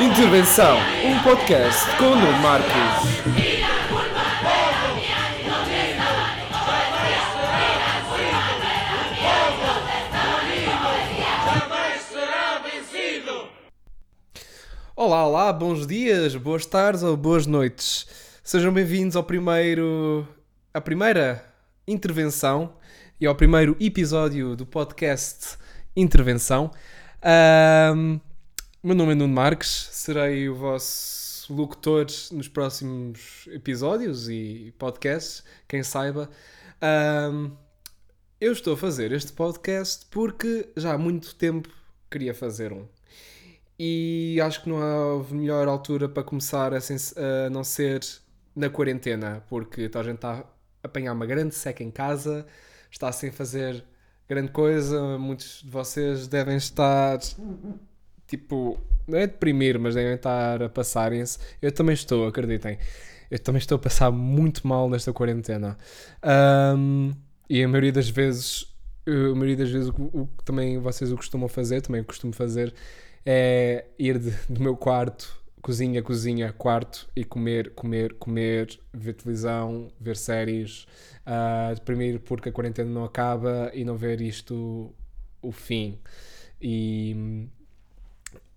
Intervenção, um podcast com o Marcos. Olá, olá, bons dias, boas tardes ou boas noites. Sejam bem-vindos ao primeiro, à primeira intervenção e ao primeiro episódio do podcast Intervenção. Ahm, meu nome é Nuno Marques, serei o vosso locutor nos próximos episódios e podcasts, quem saiba. Ahm, eu estou a fazer este podcast porque já há muito tempo queria fazer um. E acho que não há melhor altura para começar a, a não ser na quarentena, porque a gente está a apanhar uma grande seca em casa, está sem fazer grande coisa, muitos de vocês devem estar tipo, não é deprimir, mas devem estar a passarem-se. Eu também estou, acreditem. Eu também estou a passar muito mal nesta quarentena. Ahm, e a maioria das vezes, a maioria das vezes o, o que também vocês o costumam fazer, também costumo fazer, é ir de- do meu quarto, cozinha, cozinha, quarto e comer, comer, comer, ver televisão, ver séries, ah, deprimir porque a quarentena não acaba e não ver isto o fim. E,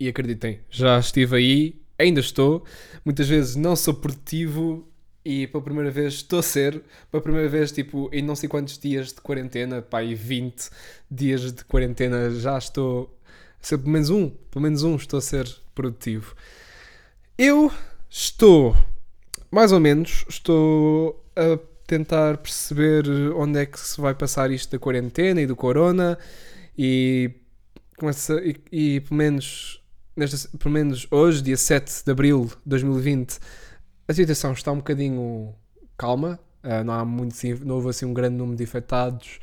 e acreditem, já estive aí, ainda estou, muitas vezes não sou produtivo e pela primeira vez estou a ser, pela primeira vez, tipo, em não sei quantos dias de quarentena, e 20 dias de quarentena, já estou a ser pelo menos um, pelo menos um, estou a ser produtivo. Eu estou, mais ou menos, estou a tentar perceber onde é que se vai passar isto da quarentena e do corona e começa e, e pelo menos nesta, pelo menos hoje, dia 7 de abril de 2020, a situação está um bocadinho calma. ah, não há muito, não houve assim um grande número de infectados,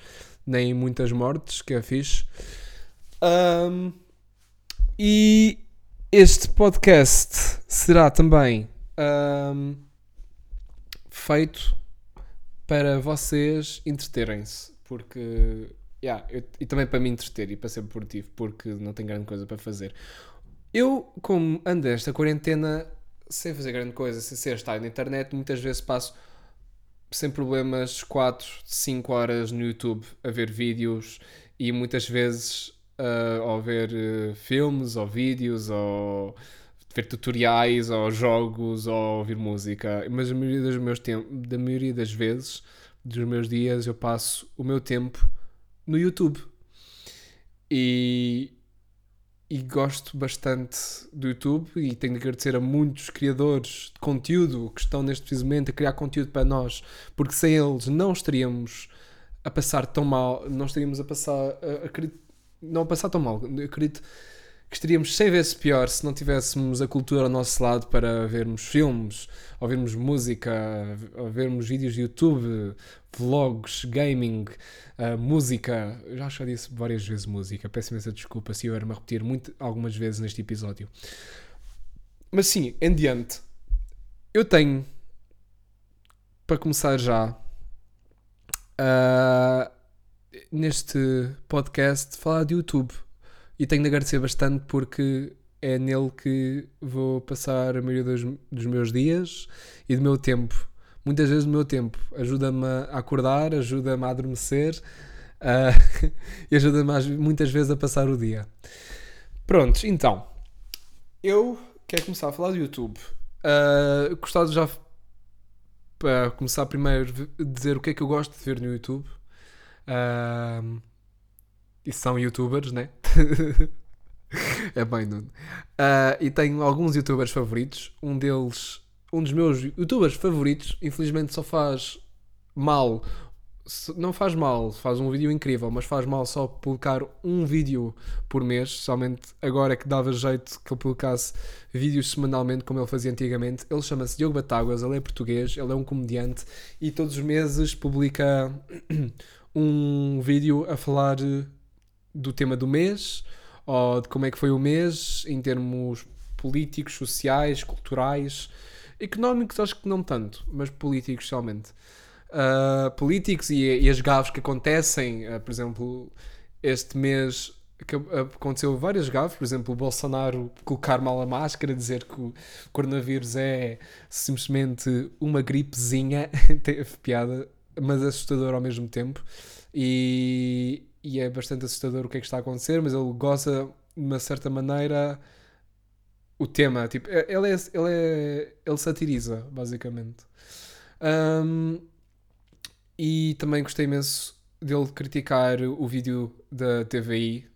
nem muitas mortes, que é fixe. Ahm, e este podcast será também ahm, feito para vocês entreterem-se, porque yeah, eu- e também para me entreter e para ser produtivo, porque não tenho grande coisa para fazer. Eu, como ando esta quarentena sem fazer grande coisa, sem ser estar na internet, muitas vezes passo sem problemas 4, 5 horas no YouTube a ver vídeos e muitas vezes ou ver eh, filmes ou vídeos ou ver tutoriais ou jogos ou ouvir música. Mas a maioria dos meus da maioria das vezes, dos meus dias, eu passo o meu tempo no YouTube. E, e gosto bastante do YouTube e tenho de agradecer a muitos criadores de conteúdo que estão neste preciso momento a criar conteúdo para nós, porque sem eles não estaríamos a passar tão mal, não estaríamos a passar, a- acredito- não a passar tão mal, eu acredito que estaríamos 100 vezes pior se não tivéssemos a cultura ao nosso lado para vermos filmes, ouvirmos música, ou vermos vídeos de YouTube, vlogs, gaming, uh, música. Eu já acho que já disse várias vezes música, peço imensa desculpa se eu era-me a repetir muito, algumas vezes neste episódio. Mas sim, em diante, eu tenho, para começar já, uh, neste podcast, falar de YouTube. E tenho de agradecer bastante porque é nele que vou passar a maioria dos, dos meus dias e do meu tempo. Muitas vezes do meu tempo. Ajuda-me a acordar, ajuda-me a adormecer ah, e ajuda-me muitas vezes a passar o dia. Prontos, então. Eu quero começar a falar do YouTube. Ah, gostava de já, para começar primeiro, dizer o que é que eu gosto de ver no YouTube. Ah, e são youtubers, né? é bem, Nuno. Ah, e tenho alguns youtubers favoritos. Um deles, um dos meus youtubers favoritos, infelizmente só faz mal. Não faz mal, faz um vídeo incrível, mas faz mal só publicar um vídeo por mês. Somente agora é que dava jeito que ele publicasse vídeos semanalmente, como ele fazia antigamente. Ele chama-se Diogo Batáguas, ele é português, ele é um comediante e todos os meses publica um vídeo a falar do tema do mês ou de como é que foi o mês em termos políticos, sociais, culturais, económicos acho que não tanto, mas políticos somente. Uh, políticos e, e as gafes que acontecem, uh, por exemplo, este mês aconteceu várias gafes, por exemplo, o Bolsonaro colocar mal a máscara, dizer que o coronavírus é simplesmente uma gripezinha, teve piada, mas assustador ao mesmo tempo. E, e é bastante assustador o que é que está a acontecer, mas ele goza de uma certa maneira o tema, tipo, é, ele, é, ele, é, ele satiriza, basicamente. Um, e também gostei imenso dele criticar o vídeo da TVI,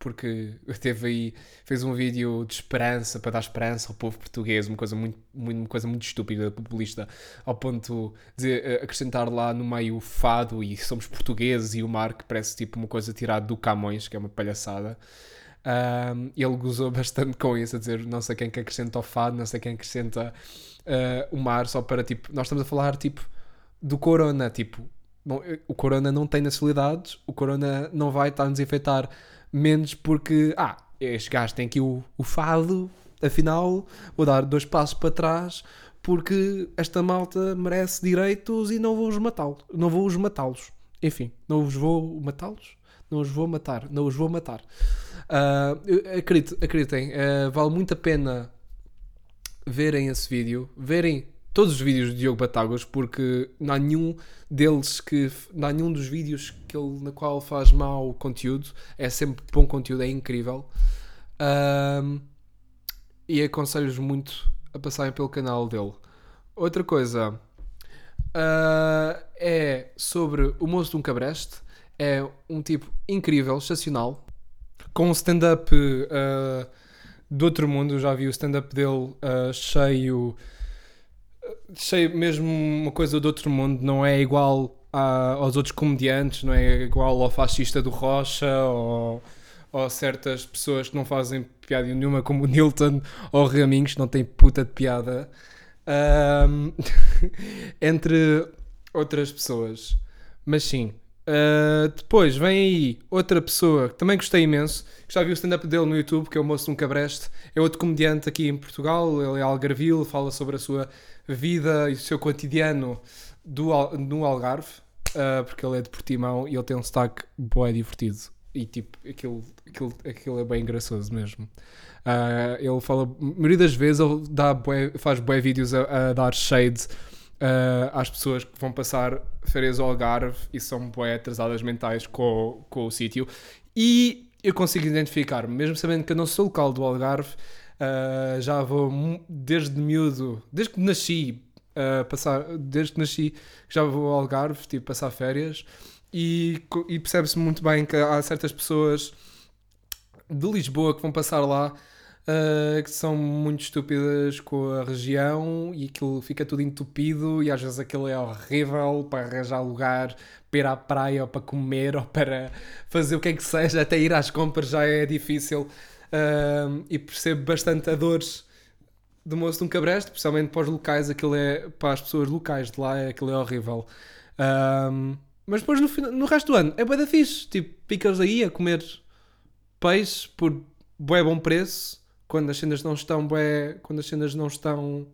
porque a TVI fez um vídeo de esperança, para dar esperança ao povo português, uma coisa muito, uma coisa muito estúpida, populista, ao ponto de eh, acrescentar lá no meio o fado e somos portugueses e o mar, que parece tipo uma coisa tirada do Camões, que é uma palhaçada. Um, ele gozou bastante com isso, a dizer não sei quem que acrescenta o fado, não sei quem acrescenta uh, o mar, só para tipo, nós estamos a falar tipo do corona, tipo, bom, o corona não tem nacionalidades, o corona não vai estar a infectar menos porque, ah, este gajo tem aqui o, o fado, afinal vou dar dois passos para trás porque esta malta merece direitos e não vou-os matá-los, não vou-os matá-los. Enfim, não os vou matá-los, não os vou matar, não os vou matar. Uh, acredito, acreditem, uh, vale muito a pena verem esse vídeo, verem todos os vídeos de Diogo Batáguas, porque não há nenhum deles que. não há nenhum dos vídeos que ele, na qual faz mau conteúdo, é sempre bom conteúdo, é incrível. Uh, e aconselho-vos muito a passarem pelo canal dele. Outra coisa uh, é sobre o Moço de um Cabreste. É um tipo incrível, excepcional com um stand-up uh, do outro mundo. já vi o stand-up dele uh, cheio, cheio, mesmo uma coisa do outro mundo. Não é igual a, aos outros comediantes, não é igual ao fascista do Rocha ou, ou certas pessoas que não fazem piada nenhuma, como o Nilton ou o Raminhos, não tem puta de piada. Um, entre outras pessoas. Mas sim, Uh, depois vem aí outra pessoa que também gostei imenso, que já vi o stand-up dele no YouTube, que é o Moço de um Cabreste. É outro comediante aqui em Portugal, ele é algarvio, fala sobre a sua vida e o seu cotidiano do, no Algarve, uh, porque ele é de Portimão e ele tem um sotaque boé divertido. E tipo, aquilo, aquilo, aquilo é bem engraçoso mesmo. Uh, ele fala, a maioria das vezes, ele dá bué, faz bué vídeos a, a dar shade uh, às pessoas que vão passar férias ao Algarve e são bué atrasadas mentais com, com o sítio. E eu consigo identificar, mesmo sabendo que eu não sou local do Algarve, uh, já vou desde miúdo, desde que nasci, uh, passar, desde que nasci, já vou ao Algarve, tipo, passar férias. E, e percebe-se muito bem que há certas pessoas de Lisboa que vão passar lá uh, que são muito estúpidas com a região e aquilo fica tudo entupido e às vezes aquilo é horrível para arranjar lugar para ir à praia ou para comer ou para fazer o que é que seja, até ir às compras já é difícil. Uh, e percebo bastante a dores do moço de um cabreste, especialmente para os locais, aquilo é para as pessoas locais de lá, aquilo é horrível. Um, mas depois no, no resto do ano é bem da fixe, tipo, picas aí a comer peixe por bué bom preço quando as cenas não estão bué, quando as cenas não estão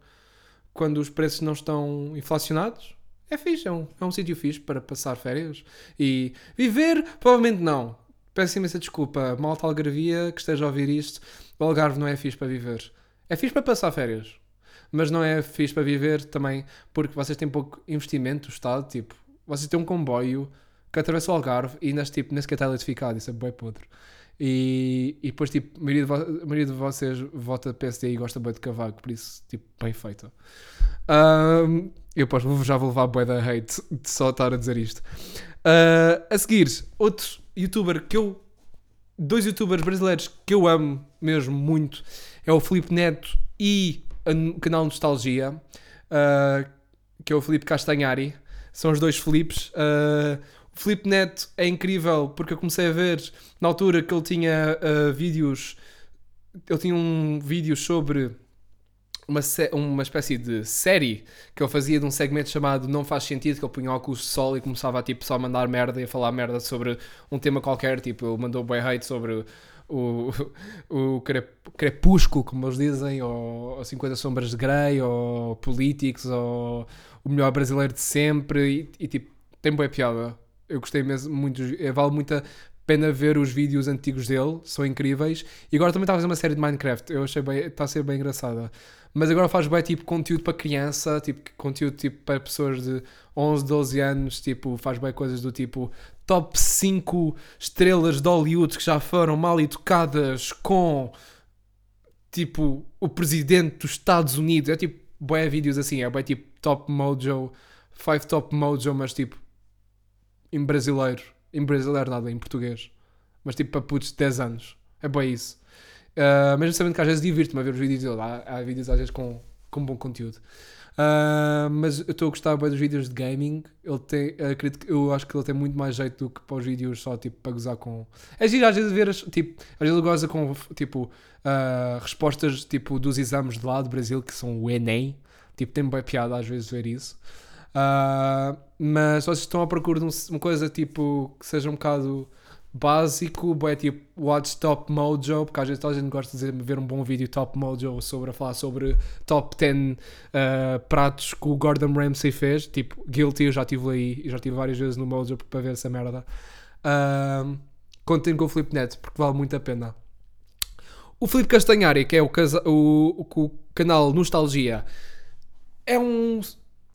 quando os preços não estão inflacionados é fixe, é um, é um sítio fixe para passar férias. E viver, provavelmente não. Peço imensa desculpa, malta algarvia que esteja a ouvir isto, o Algarve não é fixe para viver. É fixe para passar férias mas não é fixe para viver também porque vocês têm pouco investimento do Estado, tipo vocês têm um comboio que atravessa o Algarve e neste tipo nem sequer está eletrificado, isso é bem podre e, e depois, tipo, a maioria, de, a maioria de vocês vota PSD e gosta bem de Cavaco, por isso, tipo, bem feito. Um, eu posso, já vou levar bué da hate de só estar a dizer isto. Uh, a seguir, outro youtuber que eu. Dois youtubers brasileiros que eu amo mesmo muito é o Felipe Neto e o canal Nostalgia, uh, que é o Felipe Castanhari. São os dois Filipes. Uh, Felipe Neto é incrível porque eu comecei a ver na altura que ele tinha uh, vídeos. Ele tinha um vídeo sobre uma, uma espécie de série que ele fazia de um segmento chamado Não Faz Sentido, que ele punha óculos de sol e começava tipo, só a mandar merda e a falar merda sobre um tema qualquer. Tipo, ele mandou bem hate sobre o, o crepúsculo, como eles dizem, ou, ou 50 Sombras de Grey, ou Políticos, ou o melhor brasileiro de sempre. E, e tipo, tem boa piada eu gostei mesmo muito, eh, vale muito a pena ver os vídeos antigos dele, são incríveis. E agora também está a fazer uma série de Minecraft, eu achei bem, está a ser bem engraçada. Mas agora faz bem tipo conteúdo para criança, tipo conteúdo tipo para pessoas de 11, 12 anos, tipo faz bem coisas do tipo top 5 estrelas de Hollywood que já foram mal educadas com tipo o presidente dos Estados Unidos. É tipo, bem vídeos assim, é bem tipo top mojo, 5 top mojo, mas tipo em brasileiro. Em brasileiro nada, em português. Mas tipo para putos de 10 anos. É bem isso. Uh, mesmo sabendo que às vezes divirto-me a ver os vídeos dele. Há, há vídeos às vezes com, com bom conteúdo. Uh, mas eu estou a gostar bem dos vídeos de gaming. Ele tem, acredito, eu acho que ele tem muito mais jeito do que para os vídeos só tipo para gozar com. É giro às vezes ver, as, tipo, às vezes ele goza com tipo uh, respostas tipo dos exames de lá do Brasil que são o Enem. Tipo, tem bem piada às vezes ver isso. Uh, mas vocês estão à procura de uma coisa tipo que seja um bocado básico, é tipo Watch Top Mojo, porque às vezes a gente gosta de ver um bom vídeo Top Mojo sobre a falar sobre top 10 uh, pratos que o Gordon Ramsay fez, tipo Guilty, eu já estive aí, já estive várias vezes no Mojo para ver essa merda. Uh, contem com o Felipe Neto, porque vale muito a pena. O Felipe Castanhari, que é o, casa, o, o, o canal Nostalgia, é um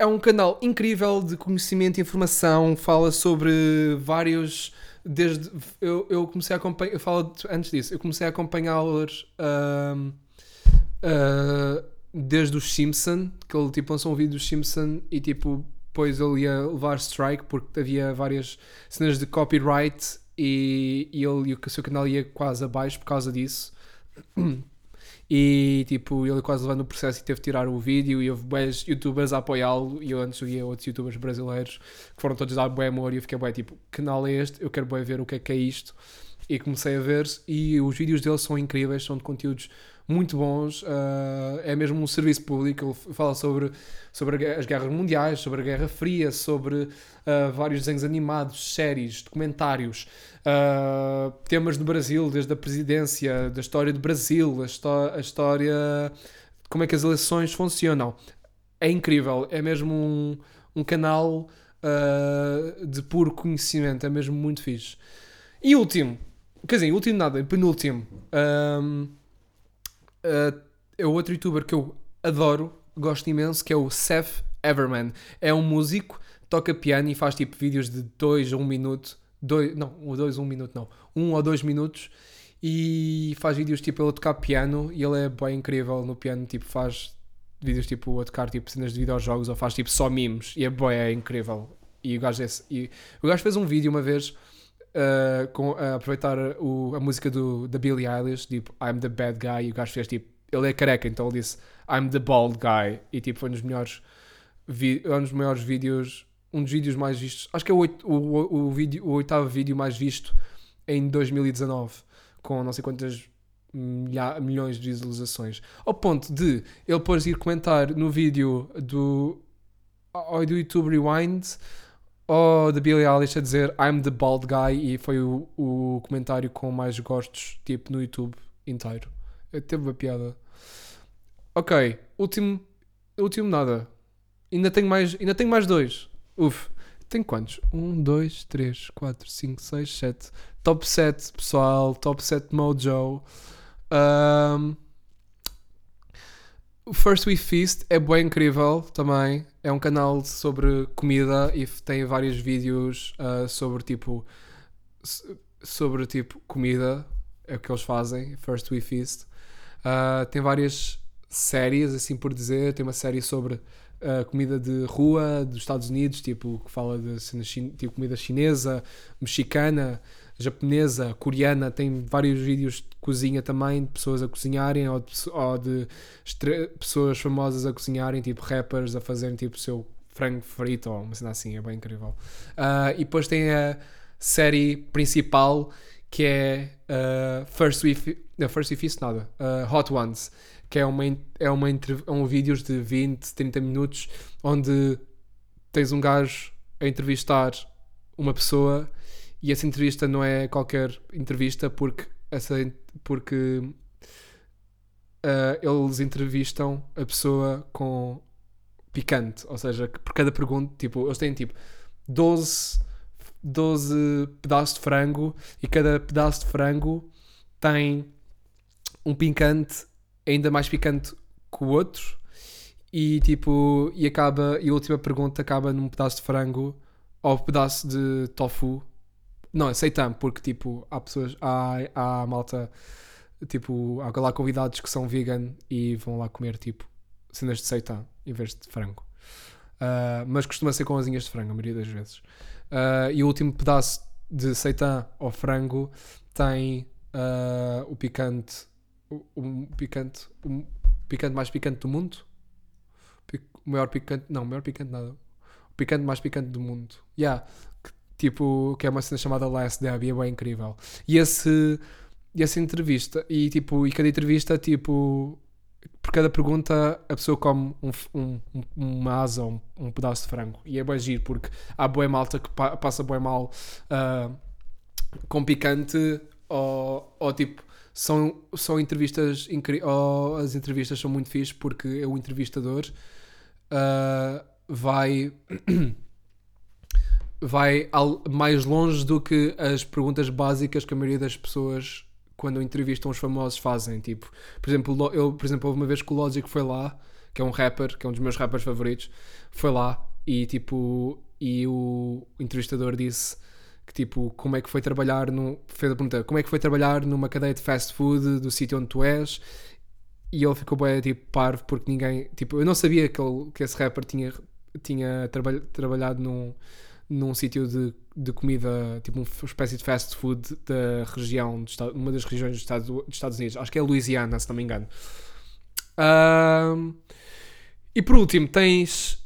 é um canal incrível de conhecimento e informação, fala sobre vários desde eu, eu comecei a acompanhar, eu falo antes disso, eu comecei a acompanhá-los uh, desde os Simpson, que ele tipo lançou um vídeo dos Simpson e tipo depois ele ia levar strike porque havia várias cenas de copyright e, e ele e o seu canal ia quase abaixo por causa disso. E tipo, ele quase levando o processo e teve de tirar o vídeo. E houve bons youtubers a apoiá-lo. E eu antes via outros youtubers brasileiros que foram todos dar bom amor. E eu fiquei, bem, tipo, que canal é este? Eu quero bem ver o que é que é isto. E comecei a ver. E os vídeos dele são incríveis, são de conteúdos muito bons. Uh, é mesmo um serviço público. Ele fala sobre, sobre as guerras mundiais, sobre a Guerra Fria, sobre uh, vários desenhos animados, séries, documentários, uh, temas do Brasil, desde a presidência, da história do Brasil, a, a história. como é que as eleições funcionam. É incrível. É mesmo um, um canal de puro conhecimento. É mesmo muito fixe. E último. Quer dizer, último nada, penúltimo. Um, uh, é outro youtuber que eu adoro, gosto imenso, que é o Seth Everman. É um músico, toca piano e faz tipo vídeos de 2 a 1 um minuto. Dois, não, 2 a 1 um minuto não. 1 um ou 2 minutos. E faz vídeos tipo ele a tocar piano e ele é bem incrível no piano, tipo faz vídeos tipo a tocar tipo cenas de videojogos ou faz tipo só memes e é bem é incrível. E o gajo, é, e, o gajo fez um vídeo uma vez uh, com, a aproveitar o, a música do, da Billie Eilish, tipo I'm the bad guy, e o gajo fez tipo, ele é careca, então ele disse I'm the bald guy, e tipo foi um dos melhores, um dos maiores vídeos, um dos vídeos mais vistos, acho que é o, o, o, o, vídeo, o oitavo vídeo mais visto em 2019, com não sei quantas milhões de visualizações, ao ponto de ele depois ir comentar no vídeo do, do YouTube Rewind ou da Billie Eilish a dizer I'm the bald guy e foi o, o comentário com mais gostos tipo no YouTube inteiro. Teve uma piada. Ok, último, último nada. Ainda tenho mais, ainda tenho mais dois. Uf, tenho quantos? Um, dois, três, quatro, cinco, seis, sete. Top 7, pessoal. Top 7 Mojo. Um, o First We Feast é bem incrível também. É um canal sobre comida e tem vários vídeos uh, sobre tipo sobre tipo comida. É o que eles fazem. First We Feast. Uh, tem várias séries, assim por dizer. Tem uma série sobre uh, comida de rua dos Estados Unidos, tipo que fala de tipo, comida chinesa, mexicana japonesa, coreana, tem vários vídeos de cozinha também, de pessoas a cozinharem ou de, ou de pessoas famosas a cozinharem, tipo rappers a fazerem tipo o seu frango frito ou uma cena assim, é bem incrível. Uh, e depois tem a série principal que é uh, First We não, First Feast nada, uh, Hot Ones, que é uma, é uma é um vídeos de 20, 30 minutos onde tens um gajo a entrevistar uma pessoa e essa entrevista não é qualquer entrevista porque, essa, porque uh, eles entrevistam a pessoa com picante. Ou seja, por cada pergunta, tipo, eles têm tipo 12 12 pedaços de frango e cada pedaço de frango tem um picante ainda mais picante que o outro e tipo e acaba e a última pergunta acaba num pedaço de frango ou pedaço de tofu não, seitan, porque tipo há pessoas há, há malta tipo há lá convidados que são vegan e vão lá comer tipo cenas de seitan em vez de frango. Uh, mas costuma ser com asinhas de frango a maioria das vezes. Uh, e o último pedaço de seitan ou frango tem uh, o picante o, o picante o picante mais picante do mundo. O maior picante não, o maior picante nada. O picante mais picante do mundo. Yeah, tipo, que é uma cena chamada Last Dab e é bem incrível. E esse essa entrevista e tipo, e cada entrevista tipo por cada pergunta a pessoa come um, um- um- uma asa ou um, um pedaço de frango. E é bem giro porque há boa malta que pa- passa bem mal ah, com picante ou, ou tipo são, são entrevistas ou as entrevistas são muito fixe porque o entrevistador ah, vai vai mais longe do que as perguntas básicas que a maioria das pessoas quando entrevistam os famosos fazem tipo por exemplo Lo- eu por exemplo houve uma vez que o Logic foi lá que é um rapper que é um dos meus rappers favoritos foi lá e tipo e o entrevistador disse que tipo como é que foi trabalhar no fez a pergunta como é que foi trabalhar numa cadeia de fast food do sítio onde tu és? E ele ficou bem tipo parvo porque ninguém tipo eu não sabia que, ele, que esse rapper tinha tinha traba- trabalhado num num sítio de, de comida, tipo uma espécie de fast food da região, Estados- uma das regiões dos Estados, dos Estados Unidos. Acho que é Louisiana, se não me engano. E por último, tens.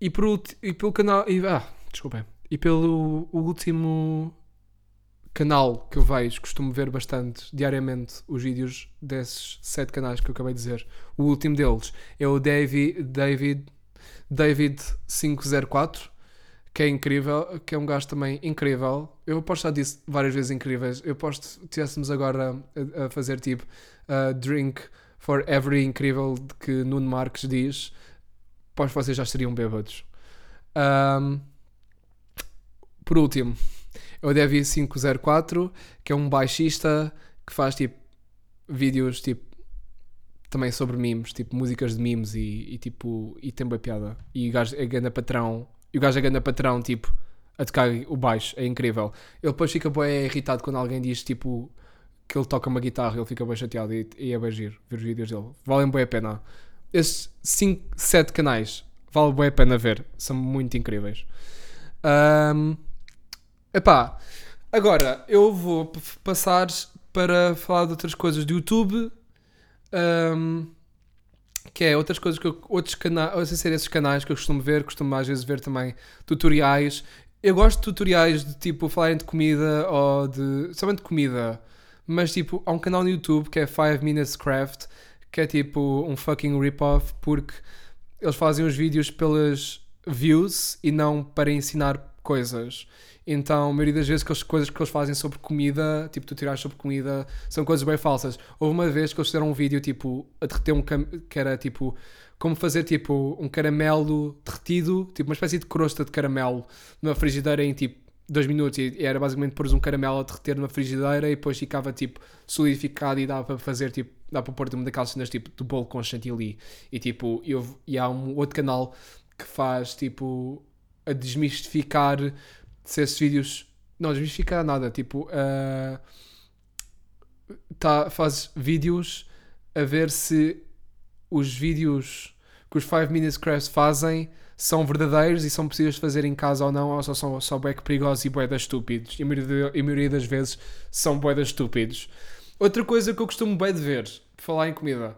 E, por, e pelo canal. E, ah, desculpem. E pelo último canal que eu vejo, costumo ver bastante diariamente os vídeos desses sete canais que eu acabei de dizer. O último deles é o David, David, David 504 que é incrível, que é um gajo também incrível. Eu aposto já disse várias vezes incríveis. Eu aposto que estivéssemos agora a, a fazer tipo uh, drink for every incrível que Nuno Marques diz, que vocês já estariam bêbados. Um, por último, o Devi 504, que é um baixista que faz tipo vídeos tipo também sobre memes, tipo músicas de memes e, e, tipo e tem boa piada. E gajo é grande patrão, e o gajo é grande patrão, tipo, a tocar o baixo, é incrível. Ele depois fica bem irritado quando alguém diz tipo que ele toca uma guitarra, ele fica bem chateado e, e é bem giro ver os vídeos dele. Valem bem a pena. Esses 5, 7 canais vale bem a pena ver, são muito incríveis. Um, epá, agora eu vou passar para falar de outras coisas do YouTube. Um, que é outras coisas que eu, outros canais, sem ser esses canais que eu costumo ver, costumo às vezes ver também tutoriais. Eu gosto de tutoriais de tipo falarem de comida ou de. somente comida, mas tipo, há um canal no YouTube que é 5 Minutes Craft que é tipo um fucking rip-off porque eles fazem os vídeos pelas views e não para ensinar coisas. Então, a maioria das vezes, as coisas que eles fazem sobre comida, tipo tutoriais sobre comida, são coisas bem falsas. Houve uma vez que eles fizeram um vídeo, tipo, a derreter um que era tipo, como fazer tipo um caramelo derretido, tipo uma espécie de crosta de caramelo numa frigideira em tipo 2 minutos. E era basicamente pôr um caramelo a derreter numa frigideira e depois ficava tipo solidificado e dava para fazer tipo, dá para pôr uma daquelas cenas tipo do bolo com chantilly. E tipo, eu, e há um outro canal que faz tipo a desmistificar se esses vídeos. Não, desmistificar nada. Tipo, ah, tá, faz vídeos a ver se os vídeos que os 5 Minutes Crafts fazem são verdadeiros e são possíveis de fazer em casa ou não, ou só são só perigosos e bué das estúpidos. E a maioria, a maioria das vezes são bué das estúpidos. Outra coisa que eu costumo bem de ver, por falar em comida,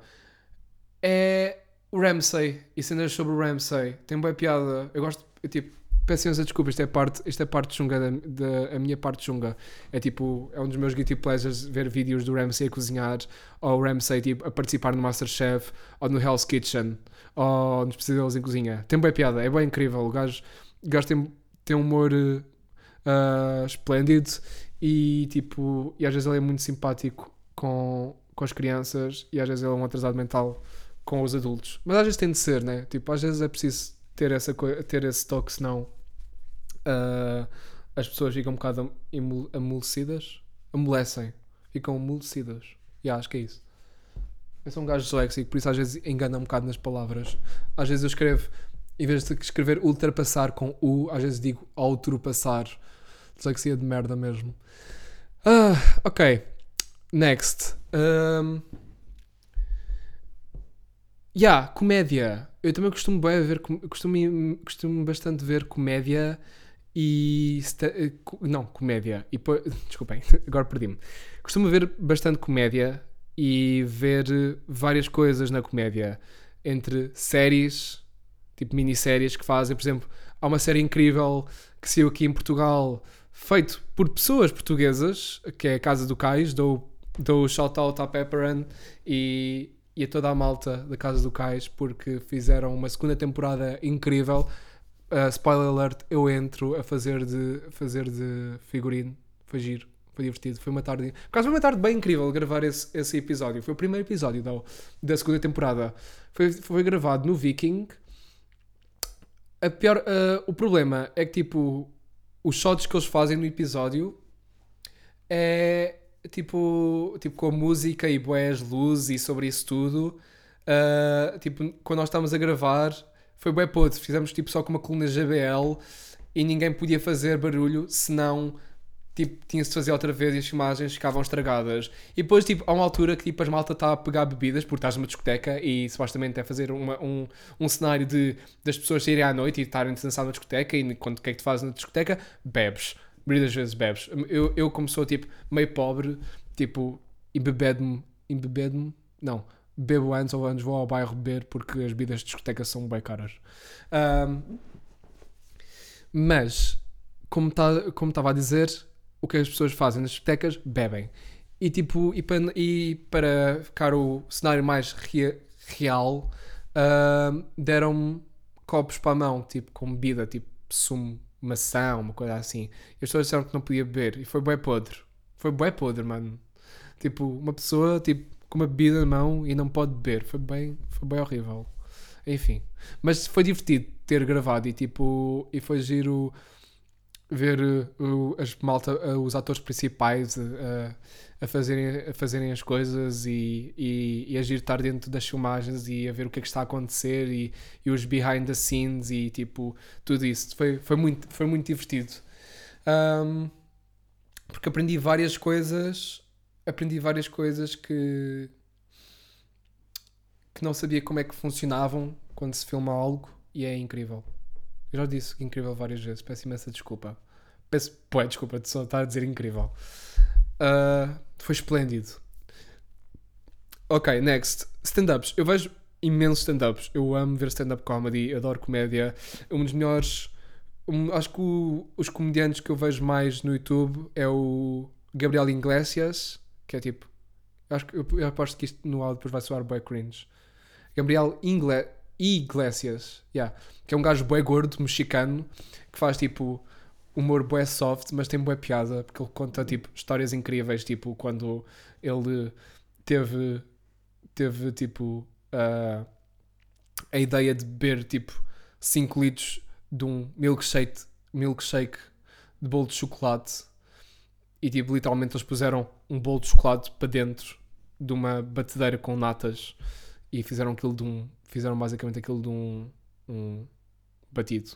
é o Ramsay e cenas sobre o Ramsay. Tem boa piada. Eu gosto, eu, tipo, peço imensa desculpa, isto é parte, isto é parte chunga da, da a minha parte chunga. É tipo, é um dos meus guilty pleasures ver vídeos do Ramsay a cozinhar, ou o Ramsay tipo, a participar no Masterchef, ou no Hell's Kitchen, ou nos Pesadelos em Cozinha. Tem boa piada, é bem incrível. O gajo, o gajo tem, tem um humor ah, esplêndido e tipo, e às vezes ele é muito simpático com, com as crianças e às vezes ele é um atrasado mental com os adultos. Mas às vezes tem de ser, né? Tipo, às vezes é preciso ter, essa, ter esse toque, senão ah, as pessoas ficam um bocado amol- amolecidas. Amolecem. Ficam amolecidas. Já, acho que é isso. Eu sou um gajo disléxico, por isso às vezes engana um bocado nas palavras. Às vezes eu escrevo, em vez de escrever ultrapassar com U, às vezes digo ultrapassar. Dislexia de merda mesmo. Ah, ok. Next. Um... Yeah, comédia. Eu também costumo bem ver, costumo, costumo bastante ver comédia e eh, não, comédia. E desculpem, agora perdi-me. Costumo ver bastante comédia e ver várias coisas na comédia, entre séries, tipo minisséries que fazem, por exemplo, há uma série incrível que saiu aqui em Portugal, feito por pessoas portuguesas, que é a Casa do Cais, dou, dou shout out à Pepperan e, e a toda a malta da Casa do Cais, porque fizeram uma segunda temporada incrível. Uh, spoiler alert, eu entro a fazer de, fazer de figurino, foi giro. Foi divertido, foi uma tarde. Por acaso foi uma tarde bem incrível gravar esse, esse episódio. Foi o primeiro episódio da, da segunda temporada. Foi, foi gravado no Viking. A pior, ah, o problema é que, tipo, os shots que eles fazem no episódio é tipo, tipo com a música e boés, luz e sobre isso tudo. ah, tipo, quando nós estávamos a gravar, foi bem podre. Fizemos tipo só com uma coluna JBL e ninguém podia fazer barulho, senão tipo, tinha-se de fazer outra vez e as filmagens ficavam estragadas. E depois, tipo, há uma altura que tipo, as malta está a pegar bebidas, porque estás numa discoteca e supostamente é fazer uma- um, um cenário de, das pessoas saírem à noite e estarem a dançar na discoteca e quando o que é que tu fazes na discoteca? Bebes. Das vezes bebes. Eu, eu como sou, tipo, meio pobre, tipo, embebedo-me, embebedo-me, não, bebo antes ou antes vou ao bairro beber porque as bebidas de discoteca são bem caras. Ahm, mas, como tá- estava a dizer, o que as pessoas fazem nas discotecas, bebem. E, tipo, e, para, e para ficar o cenário mais rea- real, deram-me copos para a mão, tipo, com bebida, tipo, sumo, maçã, uma coisa assim. E as pessoas disseram que não podia beber. E foi bué podre. Foi bué podre, mano. Tipo, uma pessoa, tipo, com uma bebida na mão e não pode beber. Foi bem, foi bem horrível. Enfim. Mas foi divertido ter gravado e, tipo, e foi giro ver uh, as malta, uh, os atores principais uh, a, fazerem, a fazerem as coisas e, e, e agir estar dentro das filmagens e a ver o que é que está a acontecer e, e os behind the scenes e tipo tudo isso. Foi, foi, muito, foi muito divertido. Um, porque aprendi várias coisas, aprendi várias coisas que, que não sabia como é que funcionavam quando se filma algo e é incrível. Eu já disse incrível várias vezes, peço imensa desculpa. Peço, pô, desculpa, de só estar a dizer incrível. Uh, foi esplêndido. Ok, next. Stand-ups. Eu vejo imensos stand-ups. Eu amo ver stand-up comedy, adoro comédia. Um dos melhores. um- acho que o- os comediantes que eu vejo mais no YouTube é o Gabriel Iglesias, que é tipo. Acho que eu, aposto que isto no áudio depois vai soar bem cringe. Gabriel Ingle, Iglesias, yeah, que é um gajo bué gordo, mexicano, que faz tipo humor bué soft, mas tem bué piada, porque ele conta tipo histórias incríveis, tipo quando ele teve, teve tipo a a ideia de beber tipo 5 litros de um milkshake, milkshake de bolo de chocolate. E tipo literalmente eles puseram um bolo de chocolate para dentro de uma batedeira com natas e fizeram aquilo de um fizeram basicamente aquilo de um, um batido.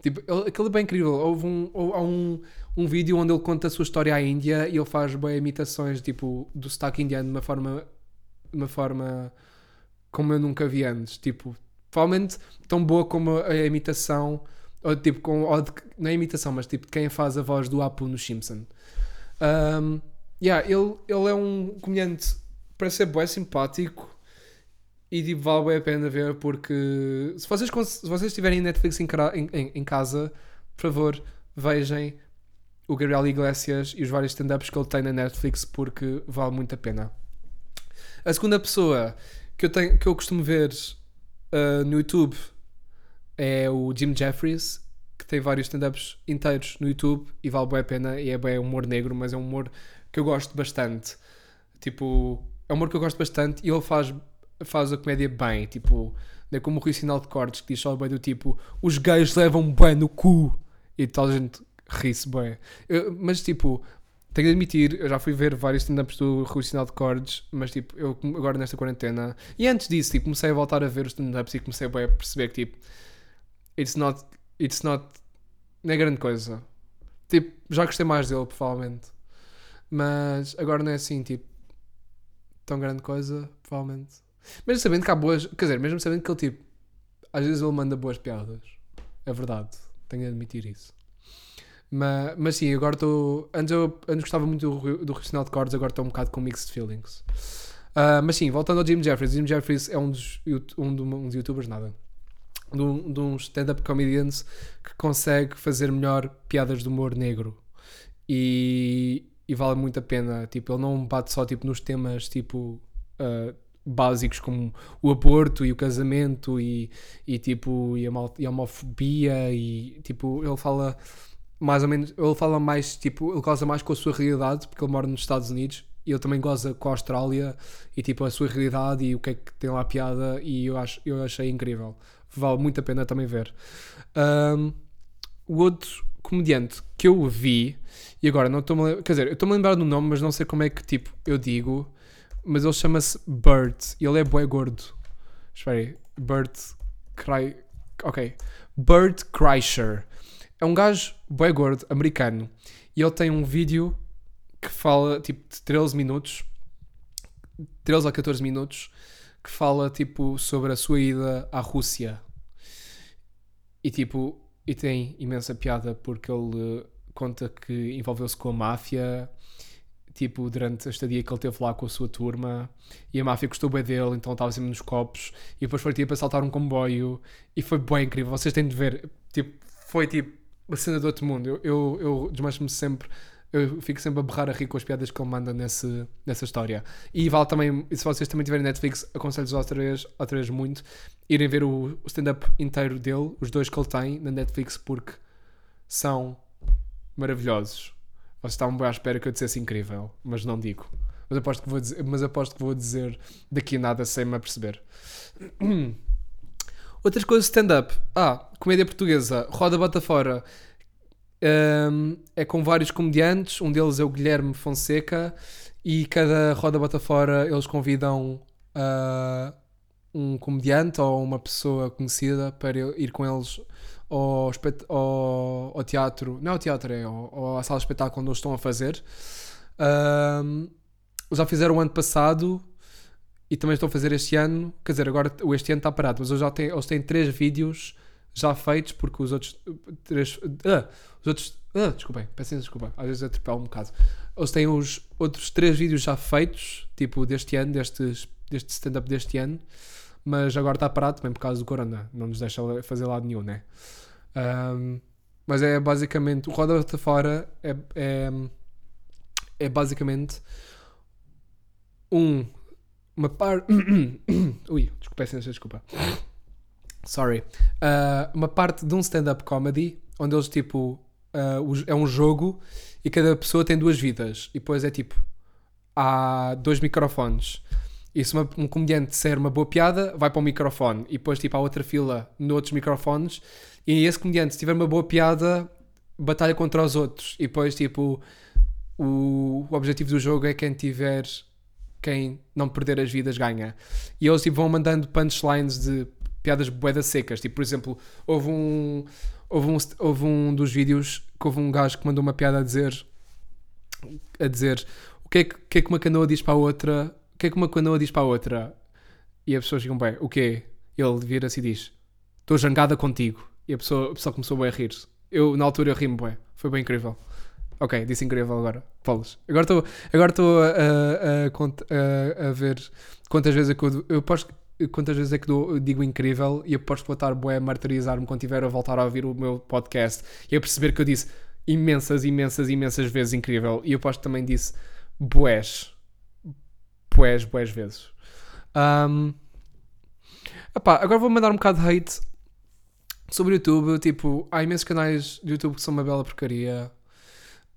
Tipo, aquilo é bem incrível. Houve um, há um, um vídeo onde ele conta a sua história à Índia e ele faz bem imitações tipo do sotaque indiano de uma forma uma forma como eu nunca vi antes. Tipo, provavelmente tão boa como a, imitação ou tipo, com, ou de, não é imitação, mas tipo quem faz a voz do Apu no Simpson. Um, yeah, ele, ele é um comediante parece ser bem simpático e tipo, vale bem a pena ver porque se vocês, se vocês tiverem Netflix em- em- em casa, por favor, vejam o Gabriel Iglesias e os vários stand-ups que ele tem na Netflix porque vale muito a pena. A segunda pessoa que eu, tenho, que eu costumo ver uh, no YouTube é o Jim Jeffries, que tem vários stand-ups inteiros no YouTube e vale bem a pena e é bem humor negro, mas é um humor que eu gosto bastante. Tipo, é um humor que eu gosto bastante e ele faz, faz a comédia bem, tipo, não é como o Rui Sinal de Cortes que diz só bem do tipo, os gays levam bem no cu e tal gente ri-se bem. Eu- mas tipo, tenho de admitir, eu já fui ver vários stand-ups do Rui Sinal de Cordes, mas tipo, eu agora nesta quarentena, e antes disso, tipo, comecei a voltar a ver os stand-ups e comecei bué, a perceber que tipo, it's not, it's not, não é grande coisa. Tipo, já gostei mais dele, provavelmente. Mas agora não é assim, tipo, tão grande coisa, provavelmente. Mesmo sabendo que há boas, quer dizer, mesmo sabendo que ele tipo, às vezes ele manda boas piadas. É verdade, tenho de admitir isso. Mas, mas sim, agora estou. Antes eu antes gostava muito do, do de Cordes, agora estou um bocado com mixed feelings. Ah, mas sim, voltando ao Jim Jeffries. Jim Jeffries é um dos, um, do- um dos youtubers, nada. De um, de uns stand-up comedians que consegue fazer melhor piadas de humor negro. E, e vale muito a pena. Tipo, ele não bate só tipo, nos temas tipo. ah, básicos como o aborto e o casamento e, e tipo e a, mal- e a homofobia e tipo ele fala mais ou menos ele fala mais tipo ele goza mais com a sua realidade porque ele mora nos Estados Unidos e ele também goza com a Austrália e tipo a sua realidade e o que é que tem lá piada e eu, acho, eu achei incrível. Vale muito a pena também ver. Ahm, o outro comediante que eu vi e agora não lem- quer dizer, eu estou-me a lembrar do nome mas não sei como é que tipo eu digo mas ele chama-se Bert. E ele é bué gordo. Espera aí. Bert Cry... ok. Bert Kreischer. É um gajo bué gordo, americano. E ele tem um vídeo que fala tipo de 13 minutos 13 a 14 minutos que fala tipo sobre a sua ida à Rússia. E tipo e tem imensa piada porque ele eh, conta que envolveu-se com a máfia tipo durante a estadia que ele teve lá com a sua turma e a máfia gostou bem dele então estava sempre nos copos e depois foi tipo a saltar um comboio e foi bem incrível vocês têm de ver tipo foi tipo uma cena do outro mundo eu, eu, eu desmancho-me sempre eu fico sempre a berrar a rir com as piadas que ele manda nesse, nessa história. E vale também, se vocês também tiverem Netflix, aconselho-vos outra vez, outra vez muito, irem ver o, o stand-up inteiro dele, os dois que ele tem na Netflix, porque são maravilhosos. Vocês estavam bem à espera que eu dissesse incrível, mas não digo. Mas aposto que vou dizer, mas aposto que vou dizer daqui a nada sem me aperceber. Outras coisas stand-up. Ah, comédia portuguesa. Roda Bota Fora. Um, é com vários comediantes. Um deles é o Guilherme Fonseca. E cada Roda Bota Fora eles convidam ah, um comediante ou uma pessoa conhecida para ir com eles ao, ao- ao teatro. Não é ao teatro, é ao, à sala de espetáculo onde eles estão a fazer. Um, já fizeram o ano passado e também estão a fazer este ano. Quer dizer, agora este ano está parado, mas eles já têm, eles têm três vídeos já feitos porque os outros três. ah, os outros. Ah, desculpem, peço desculpa, às vezes atropelo um bocado. Eles têm os outros três vídeos já feitos, tipo deste ano, destes, deste stand-up deste ano, mas agora está parado também por causa do Corona, não nos deixa fazer lado nenhum, né? Ahm, mas é basicamente. O Roda Bota Fora é, é, é basicamente um. Uma parte. Ui, desculpa, peço desculpa. Sorry. Ah, uma parte de um stand-up comedy onde eles tipo. os- é um jogo e cada pessoa tem duas vidas. E depois é tipo. Há dois microfones. E se uma- um comediante disser uma boa piada, vai para o microfone. E depois, tipo, há outra fila noutros microfones. E esse comediante, se tiver uma boa piada, batalha contra os outros. E depois, tipo, o, o objetivo do jogo é quem tiver. Quem não perder as vidas ganha. E eles tipo, vão mandando punchlines de piadas boedas secas. Tipo, por exemplo, houve um, houve um, houve um dos vídeos que houve um gajo que mandou uma piada a dizer a dizer o que é que, que, é que uma canoa diz para a outra o que é que uma canoa diz para a outra? E as pessoas ficam bem, o quê? Ele vira-se e diz estou jangada contigo. E a pessoa, a pessoa começou bem a rir eu na altura eu ri-me bem, foi bem incrível. Ok, disse incrível agora. Paulos. agora estou agora a, a, a a- ver quantas vezes é que eu, eu posso quantas vezes é que dou- digo incrível e eu posso vou estar bué a martirizar-me quando tiver a voltar a ouvir o meu podcast e a perceber que eu disse imensas, imensas, imensas vezes incrível. E eu posto também disse bués bués, bués vezes epá, agora vou mandar um bocado de hate sobre o YouTube tipo, há imensos canais de YouTube que são uma bela porcaria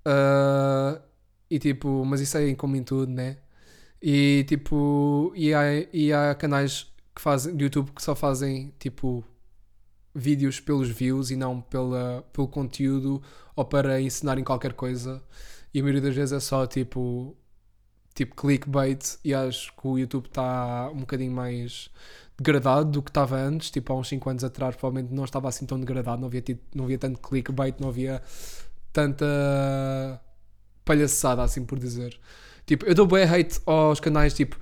Ah, e tipo, mas isso é como em tudo, né? E tipo, e há, e há canais que fazem de YouTube que só fazem tipo vídeos pelos views e não pela, pelo conteúdo ou para ensinarem qualquer coisa. E a maioria das vezes é só tipo, tipo clickbait. E acho que o YouTube está um bocadinho mais degradado do que estava antes. Tipo, há uns 5 anos atrás, provavelmente não estava assim tão degradado. Não havia, tido, não havia tanto clickbait, não havia tanta palhaçada, assim por dizer. Tipo, eu dou bem hate aos canais tipo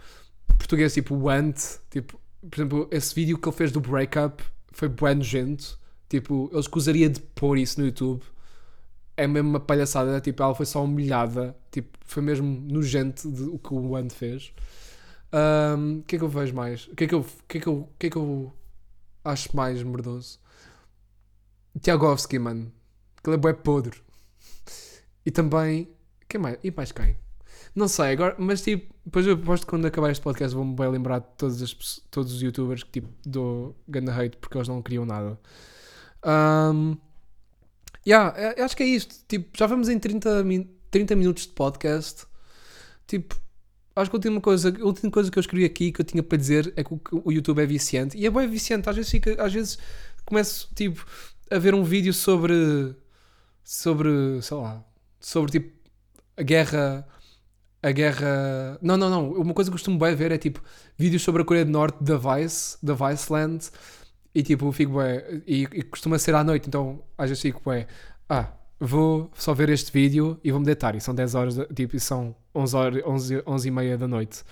português, tipo o Ant, tipo, por exemplo, esse vídeo que ele fez do breakup foi bem nojento. Tipo, eu escusaria de pôr isso no YouTube. É mesmo uma palhaçada, né? tipo, ela foi só humilhada. Tipo, foi mesmo nojento de, o que o Ant fez. Um, o que é que eu vejo mais? O que é que eu, que é que eu, que é que eu acho mais merdoso? Tiagovski, mano. Aquele é bué podre. E também. Quem mais? E mais quem? Não sei, agora, mas tipo, depois eu aposto que quando acabar este podcast vou-me bem lembrar de todos, as, todos os youtubers que tipo dou ganda hate porque eles não criam nada. Um, yeah, é, acho que é isto. Tipo, já vamos em 30, 30 minutos de podcast. Tipo, acho que a última, coisa, a última coisa que eu escrevi aqui que eu tinha para dizer é que o, o YouTube é viciante. E é bem viciante. Às vezes, fica, às vezes começo tipo, a ver um vídeo sobre. Sobre. sei lá. Sobre tipo. A guerra a guerra. Não, não, não. Uma coisa que costumo bem ver é tipo vídeos sobre a Coreia do Norte da Vice, da Viceland, e tipo, fico bem. E, e, costuma ser à noite, então às vezes fico bem. Ah, vou só ver este vídeo e vou-me deitar. E são 10 horas, tipo, e são 11, horas, 11, 11 e meia da noite.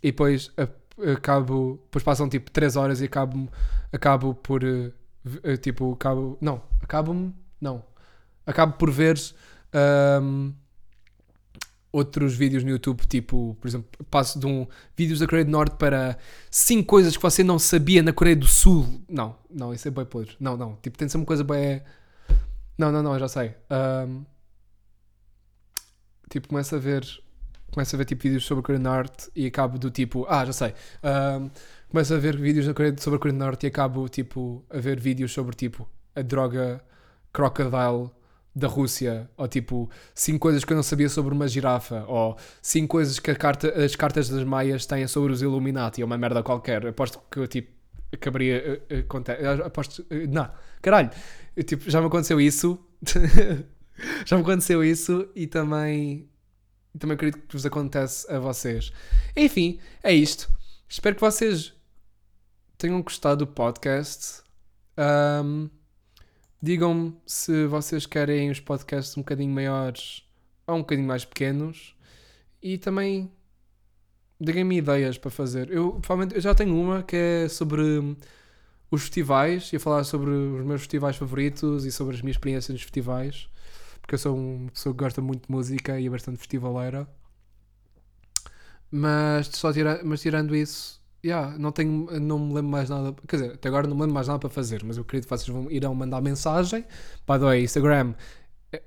E depois acabo. Depois passam tipo 3 horas e acabo, acabo por. Uh, tipo, acabo. Não, acabo. Não. Acabo por ver. Um, outros vídeos no YouTube, tipo, por exemplo, passo de um vídeos da Coreia do Norte para 5 coisas que você não sabia na Coreia do Sul. Não, não, isso é bem podre. Não, não, tipo, tem de ser uma coisa bem. Não, não, não, já sei. Um, tipo, começo a ver. Começo a ver tipo vídeos sobre a Coreia do Norte e acabo do tipo, ah, já sei. Um, começo a ver vídeos da Coreia, sobre a Coreia do Norte e acabo tipo a ver vídeos sobre tipo a droga crocodile da Rússia, ou tipo 5 coisas que eu não sabia sobre uma girafa, ou 5 coisas que carta, as cartas das Maias têm sobre os Illuminati, ou uma merda qualquer. Aposto que eu tipo acabaria uh, uh, aposto, uh, não, caralho, eu, tipo, já me aconteceu isso. já me aconteceu isso e também também acredito que vos acontece a vocês. Enfim, é isto. Espero que vocês tenham gostado do podcast. Um, Digam-me se vocês querem os podcasts um bocadinho maiores ou um bocadinho mais pequenos. E também digam-me ideias para fazer. Eu, provavelmente, eu já tenho uma que é sobre os festivais. Ia falar sobre os meus festivais favoritos e sobre as minhas experiências nos festivais. Porque eu sou uma pessoa que gosta muito de música e é bastante festivaleira. Mas, só tira, mas tirando isso, Yeah, não, tenho, não me lembro mais nada. Quer dizer, até agora não me lembro mais nada para fazer, mas eu acredito que vocês vão, irão mandar mensagem. By the way, Instagram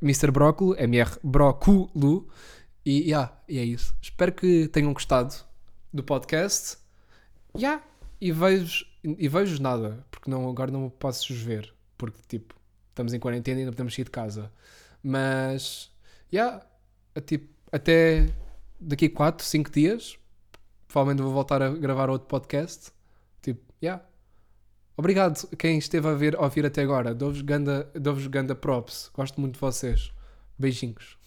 Mr. Brócolo, MR Brócolo. E, yeah, e é isso. Espero que tenham gostado do podcast. Yeah, e vejo e vejo nada, porque não, agora não posso ver, porque tipo, estamos em quarentena e não podemos sair de casa. Mas, yeah, tipo, até daqui 4, 5 dias provavelmente vou voltar a gravar outro podcast. Tipo, yeah. Obrigado quem esteve a, ver, a ouvir até agora. Dou-vos ganda, dou ganda props. Gosto muito de vocês. Beijinhos.